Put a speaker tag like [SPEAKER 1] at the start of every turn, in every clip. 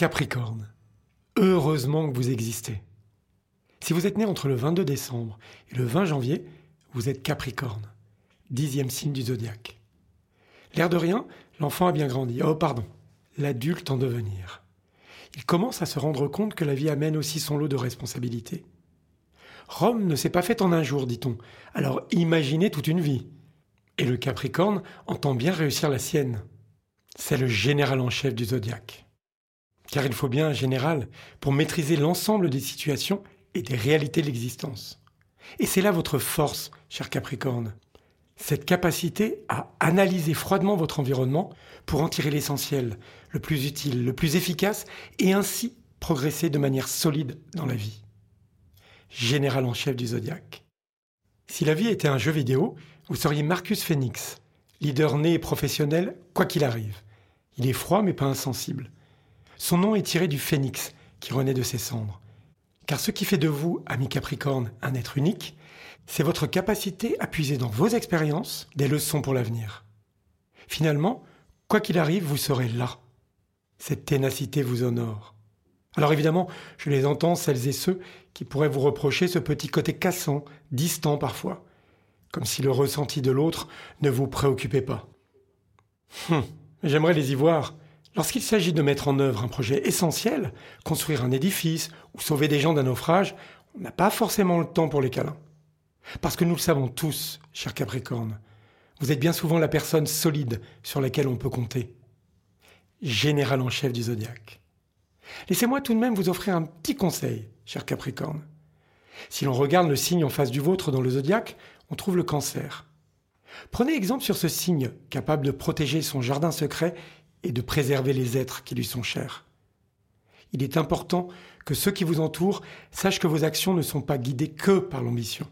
[SPEAKER 1] Capricorne. Heureusement que vous existez. Si vous êtes né entre le 22 décembre et le 20 janvier, vous êtes Capricorne, dixième signe du zodiaque. L'air de rien, l'enfant a bien grandi. Oh pardon, l'adulte en devenir. Il commence à se rendre compte que la vie amène aussi son lot de responsabilités. Rome ne s'est pas faite en un jour, dit-on, alors imaginez toute une vie. Et le Capricorne entend bien réussir la sienne. C'est le général en chef du zodiaque. Car il faut bien un général pour maîtriser l'ensemble des situations et des réalités de l'existence. Et c'est là votre force, cher Capricorne. Cette capacité à analyser froidement votre environnement pour en tirer l'essentiel, le plus utile, le plus efficace, et ainsi progresser de manière solide dans la vie. Général en chef du zodiaque. Si la vie était un jeu vidéo, vous seriez Marcus Phoenix, leader né et professionnel, quoi qu'il arrive. Il est froid mais pas insensible. Son nom est tiré du phénix qui renaît de ses cendres. Car ce qui fait de vous, ami Capricorne, un être unique, c'est votre capacité à puiser dans vos expériences des leçons pour l'avenir. Finalement, quoi qu'il arrive, vous serez là. Cette ténacité vous honore. Alors évidemment, je les entends, celles et ceux qui pourraient vous reprocher ce petit côté cassant, distant parfois, comme si le ressenti de l'autre ne vous préoccupait pas. Hum, j'aimerais les y voir, Lorsqu'il s'agit de mettre en œuvre un projet essentiel, construire un édifice ou sauver des gens d'un naufrage, on n'a pas forcément le temps pour les câlins. Parce que nous le savons tous, cher Capricorne, vous êtes bien souvent la personne solide sur laquelle on peut compter. Général en chef du zodiaque. Laissez-moi tout de même vous offrir un petit conseil, cher Capricorne. Si l'on regarde le signe en face du vôtre dans le zodiaque, on trouve le cancer. Prenez exemple sur ce signe capable de protéger son jardin secret et de préserver les êtres qui lui sont chers. Il est important que ceux qui vous entourent sachent que vos actions ne sont pas guidées que par l'ambition.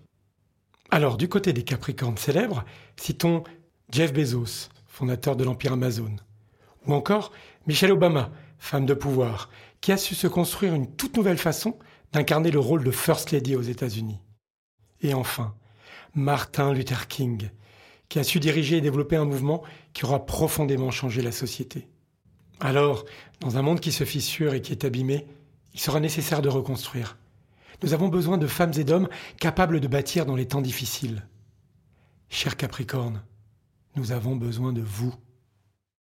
[SPEAKER 1] Alors, du côté des Capricornes célèbres, citons Jeff Bezos, fondateur de l'Empire Amazon, ou encore Michelle Obama, femme de pouvoir, qui a su se construire une toute nouvelle façon d'incarner le rôle de First Lady aux États-Unis. Et enfin, Martin Luther King, qui a su diriger et développer un mouvement qui aura profondément changé la société. Alors, dans un monde qui se fissure et qui est abîmé, il sera nécessaire de reconstruire. Nous avons besoin de femmes et d'hommes capables de bâtir dans les temps difficiles. Cher Capricorne, nous avons besoin de vous.